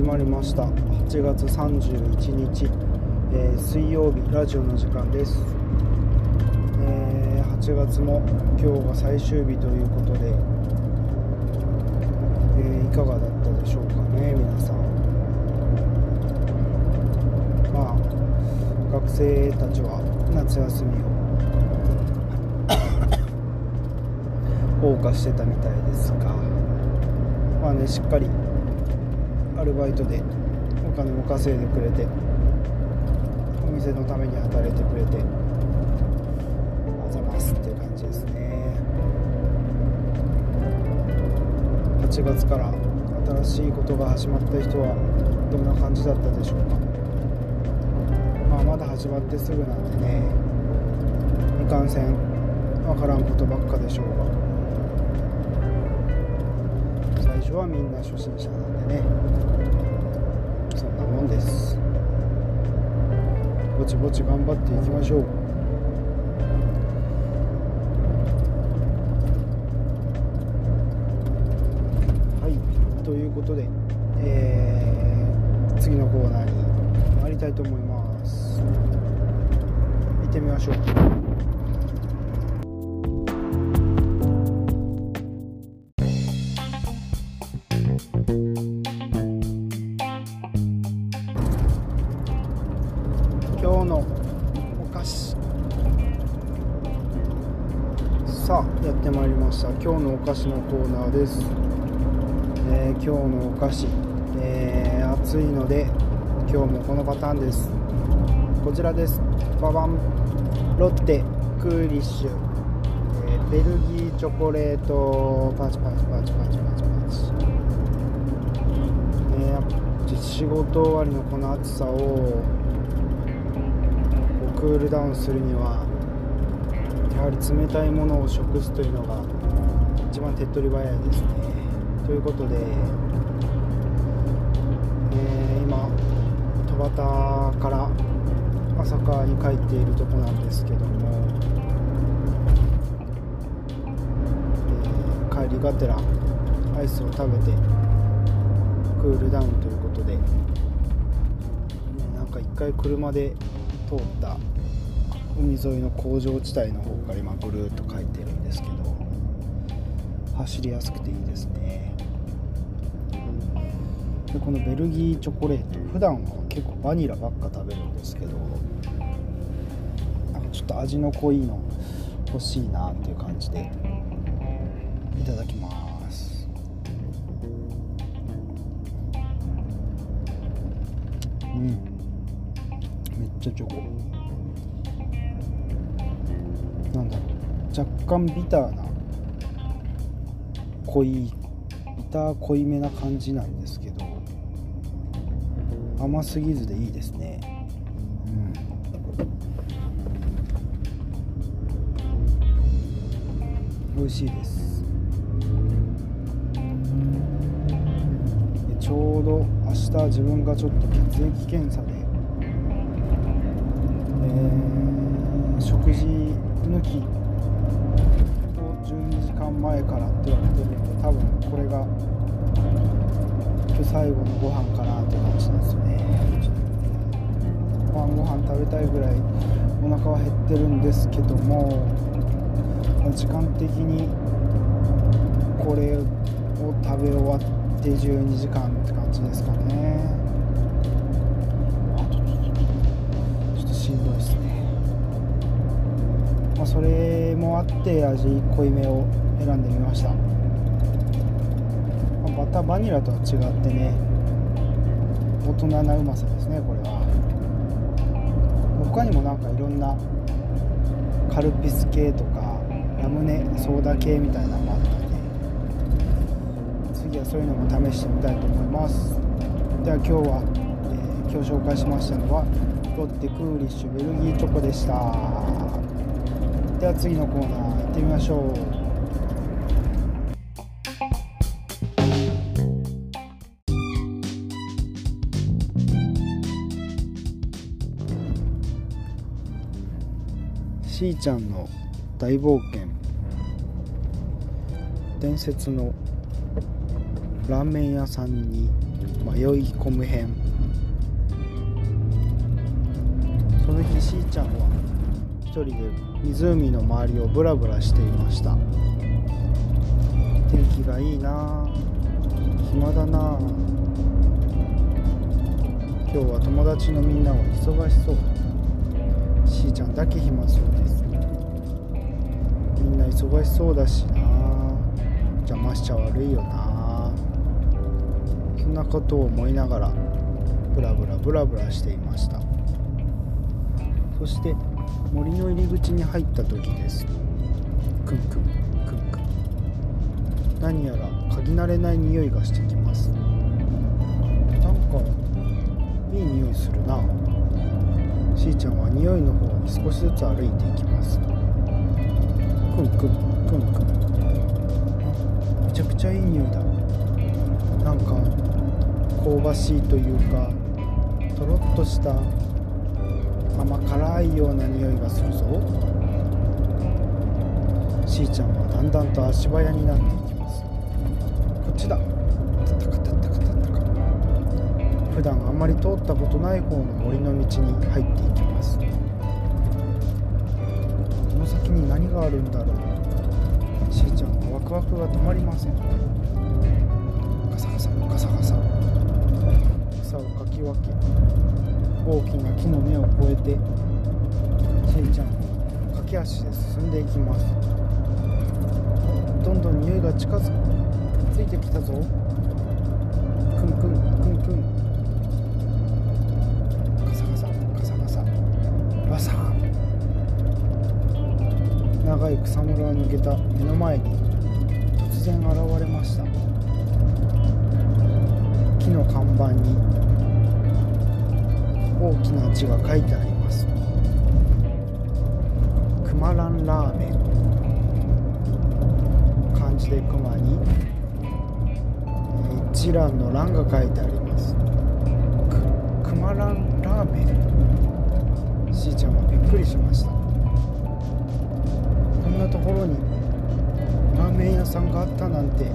始まりました。8月31日、えー、水曜日ラジオの時間です、えー、8月も今日が最終日ということで、えー、いかがだったでしょうかね皆さん。まあ学生たちは夏休みを 謳歌してたみたいですがまあねしっかりアルバイトでお金も稼いでくれてお店のために働いてくれてあざますっていう感じですね。8月から新しいことが始まった人はどんな感じだったでしょうか。まあまだ始まってすぐなんでねいかんせんわからんことばっかでしょうが。初はみんな初心者なんでね。そんなもんです。ぼちぼち頑張っていきましょう。はい。ということで、えー、次のコーナーに参りたいと思います。行ってみましょう。ました。今日のお菓子のコーナーです、えー、今日のお菓子、えー、暑いので今日もこのパターンです。こちらです。ババン。ロッテ。クーリッシュ、えー、ベルギーチョコレート。パチパチパチパチパチパチ、えー、仕事終わりのこの暑さをクールダウンするにはやはり冷たいものを食すというのが一番手っ取り早いですね。ということで、えー、今戸端から朝霞に帰っているとこなんですけども、えー、帰りがてらアイスを食べてクールダウンということで、ね、なんか一回車で通った海沿いの工場地帯の方から今ぐるっと帰ってるんですけど走りやすくていいですね。でこのベルギーチョコレート普段は結構バニラばっか食べるんですけどなんかちょっと味の濃いの欲しいなっていう感じでいただきます。うん。めっちゃチョコ。なんだろう。若干ビターな濃いビター濃いめな感じなんですけど甘すぎずでいいですね。うん。美味しいです。でちょうど明日自分がちょっと血液検査で、えー、食事抜き12時間前からって言われてるんで多分これが今日最後のご飯かなって感じなんですよね。晩ご飯食べたいぐらいお腹は減ってるんですけども時間的にこれを食べ終わって12時間って感じですかね。ちょっとしんどいですね。まあ、それもあって味濃いめを選んでみました、まあ、バターバニラとは違ってね大人なうまさですねこれは。他にもなんかいろんなカルピス系とかラムネソーダ系みたいなのもあったんで次はそういうのも試してみたいと思います。では今日は、えー、今日紹介しましたのはロッテクーリッシュベルギーチョコでした。では次のコーナー行ってみましょう。しーちゃんの大冒険。伝説のラーメン屋さんに迷い込む編。その日しーちゃんは一人で湖の周りをブラブラしていました。天気がいいな。暇だな。今日は友達のみんなは忙しそう。しーちゃんだけ暇そうです。みんな忙しそうだしな。邪魔しちゃ悪いよな。そんなことを思いながらブラブラブラブラしていました。そして森の入り口に入った時です。クンクン。クンクン。何やら嗅ぎ慣れない匂いがしてきます。なんかいい匂いするな。しーちゃんは匂いの方に少しずつ歩いていきます。クンクン。クンクン。めちゃくちゃいい匂いだ。なんか香ばしいというかとろっとした甘辛いような匂いがするぞ。しーちゃんはだんだんと足早になっていきます。こっちだ。タカタタカタタカ。普段あんまり通ったことない方の森の道に入っていきます。この先に何があるんだろう。しーちゃんはワクワクが止まりません。大きな木の根を越えてしーちゃん。駆け足で進んでいきます。どんどん匂いが近づく。ついてきたぞ。クンクンクンクン。ガサガサガサガサ。バサ。ー長い草むらを抜けた目の前に突然現れました。木の看板に大きな字が書いてあります。くまらんラーメン。漢字で熊に。え一蘭の蘭が書いてあります。くくまらんラーメン。しーちゃんはびっくりしました。こんなところにラーメン屋さんがあったなんて。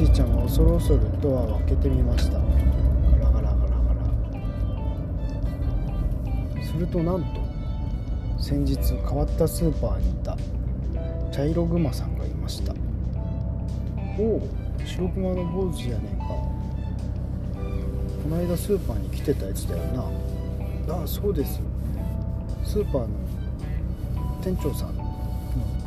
しーちゃんは恐る恐るドアを開けてみました。ガラガラガラガラ。するとなんと先日変わったスーパーにいた茶色グマさんがいました。おお白クマの坊主やねんか。この間スーパーに来てたやつだよな。ああそうですスーパーの店長さんの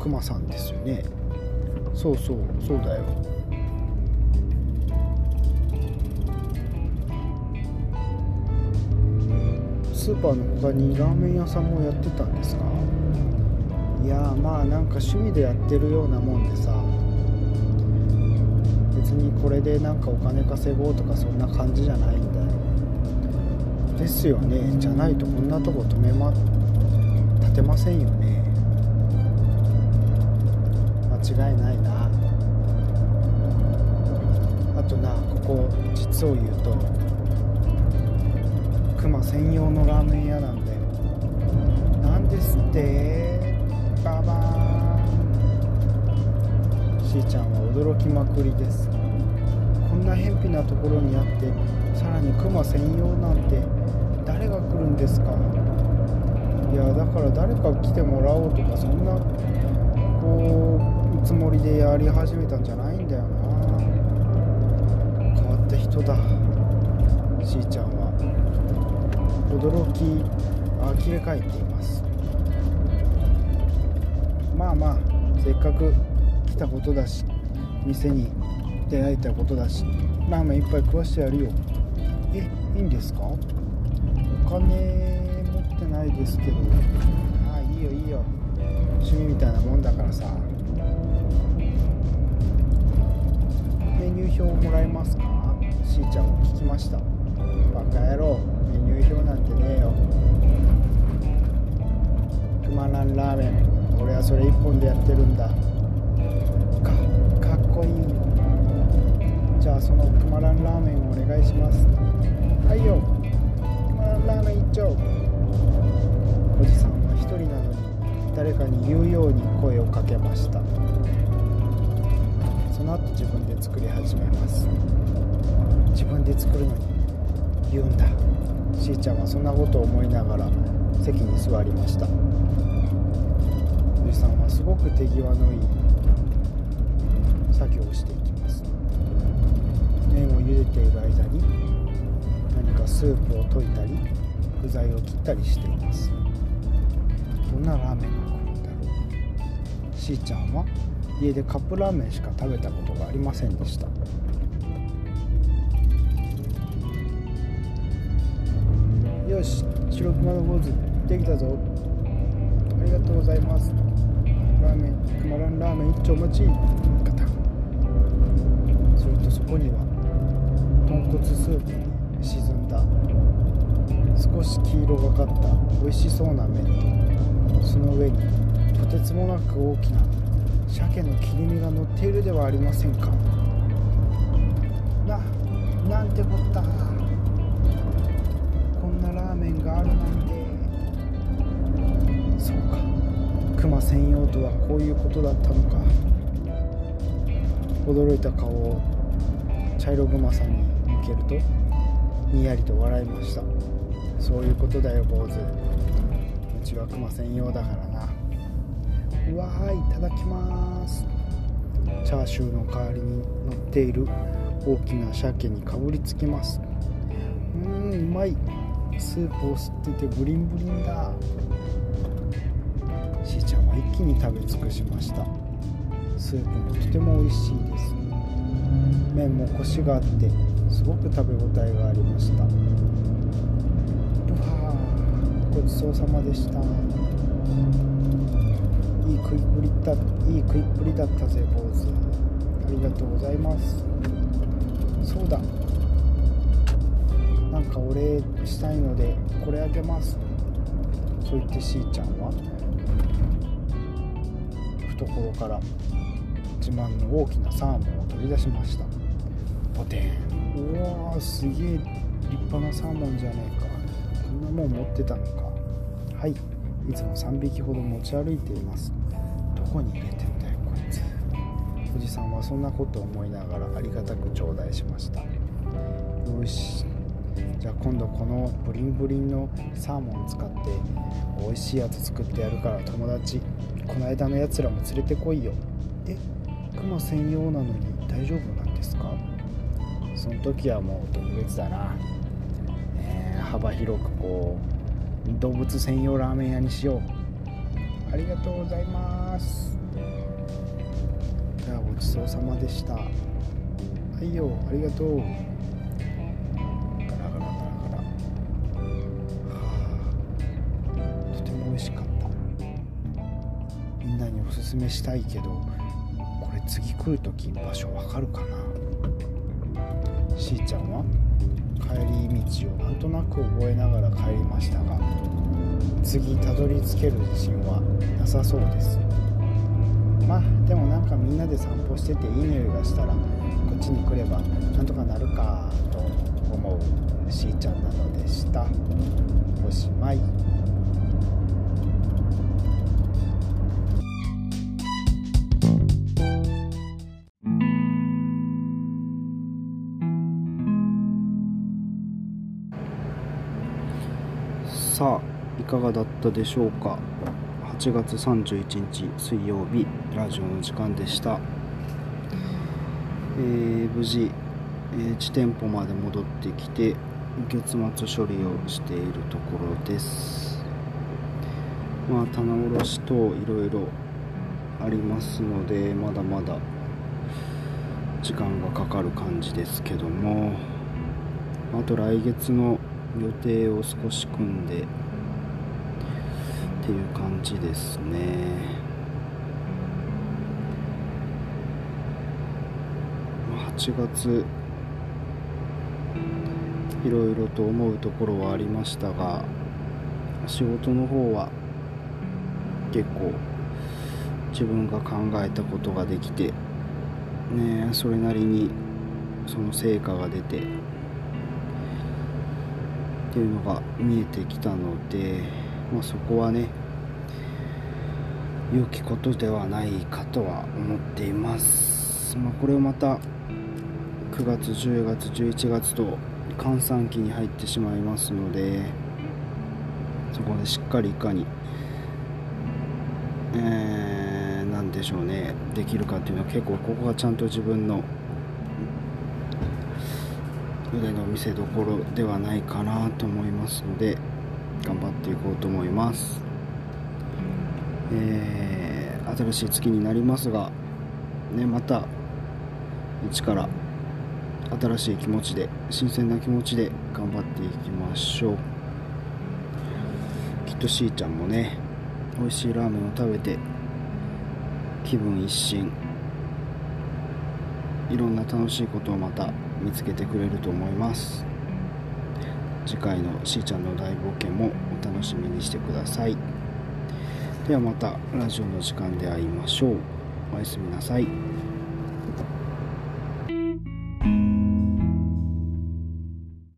クマさんですよね。そうそうそうだよスーパーの他にラーメン屋さんもやってたんですか？いやまあなんか趣味でやってるようなもんでさ。別にこれでなんかお金稼ごうとかそんな感じじゃないんだよ。ですよね。じゃないとこんなとこ止めま立てませんよね。間違いないな。あとなここ実を言うとクマ専用のラーメン屋なんだよなんですって。ババーン。しーちゃんは驚きまくりです。こんな偏僻なところにあってさらにクマ専用なんて誰が来るんですか。いやだから誰か来てもらおうとかそんなこうつもりでやり始めたんじゃないんだよな。変わった人だ。しーちゃんは。驚き呆れ返っています。まあまあせっかく来たことだし店に出会えたことだしラーメン一杯食わしてやるよ。えいいんですか？お金持ってないですけど。ああいいよいいよ。趣味みたいなもんだからさ。メニュー表もらえますか？しーちゃんを聞きました。バカ野郎。メニュー表なんてねえよ。くまらんラーメン。俺はそれ一本でやってるんだ。かかっこいいじゃあそのくまらんラーメンをお願いします。はいよ。くまらんラーメン一丁おじさんは一人なのに誰かに言うように声をかけました。その後自分で作り始めます。自分で作るのに言うんだ。しーちゃんはそんなことを思いながら席に座りました。おじさんはすごく手際のいい作業をしていきます。麺を茹でている間に何かスープを溶いたり具材を切ったりしています。どんなラーメンが来るんだろう。しーちゃんは家でカップラーメンしか食べたことがありませんでした。よし白熊の坊主できたぞ。ありがとうございます。ラーメン熊ランラーメン一丁お待ち。ガタン。するとそこには豚骨スープに沈んだ。少し黄色がかった。美味しそうな麺。とその上にとてつもなく大きな鮭の切り身が乗っているではありませんか。ななんてこった。こんなラーメンがあるなんて。そうか。熊専用とはこういうことだったのか。驚いた顔を茶色熊さんに向けるとにやりと笑いました。そういうことだよ坊主。うちは熊専用だからな。うわーいいただきます。チャーシューの代わりに乗っている大きな鮭にかぶりつきます。うーんうまい。スープを吸っててブリンブリンだ。しーちゃんは一気に食べ尽くしました。スープもとても美味しいです。麺もコシがあってすごく食べ応えがありました。うわーごちそうさまでした。いい食いっぷりだいい食いっぷりだったぜ坊主。ありがとうございます。お礼したいのでこれあげます。そう言ってしーちゃんは。懐から自慢の大きなサーモンを取り出しました。ポテン。うわーすげえ立派なサーモンじゃねえか。こんなもん持ってたのか。はい。いつも3匹ほど持ち歩いています。どこに入れてんだよこいつ。おじさんはそんなことを思いながらありがたく頂戴しました。よし。じゃあ今度このブリンブリンのサーモン使って美味しいやつ作ってやるから友達この間のやつらも連れてこいよ。えクマ専用なのに大丈夫なんですか？その時はもう特別だな、えー幅広くこう動物専用ラーメン屋にしよう。ありがとうございます。じゃあごちそうさまでした。はいよありがとう。美味しかった。みんなにおすすめしたいけどこれ次来る時場所わかるかな？しーちゃんは？帰り道をなんとなく覚えながら帰りましたが次たどり着ける自信はなさそうです。まあでもなんかみんなで散歩してていい匂いがしたらこっちに来ればなんとかなるかと思うしーちゃんなのでした。おしまい。がだったでしょうか？8月31日水曜日ラジオの時間でした、えー無事、えー地店舗まで戻ってきて月末処理をしているところです。まあ棚卸しといろいろありますのでまだまだ時間がかかる感じですけども。あと来月の予定を少し組んでっていう感じですね。まあ8月いろいろと思うところはありましたが仕事の方は結構自分が考えたことができてねそれなりにその成果が出てっていうのが見えてきたので、まあ、そこはね良きことではないかとは思っています、まあ、これをまた9月10月11月と閑散期に入ってしまいますのでそこでしっかりいかに、えー、なんでしょうねできるかっていうのは結構ここがちゃんと自分の腕の見せどころではないかなと思いますので頑張っていこうと思います、えー、新しい月になりますが、ね、また一から新しい気持ちで新鮮な気持ちで頑張っていきましょう。きっとしーちゃんもね美味しいラーメンを食べて気分一新。いろんな楽しいことをまた見つけてくれると思います。次回のしーちゃんの大冒険もお楽しみにしてください。ではまたラジオの時間で会いましょう。おやすみなさい。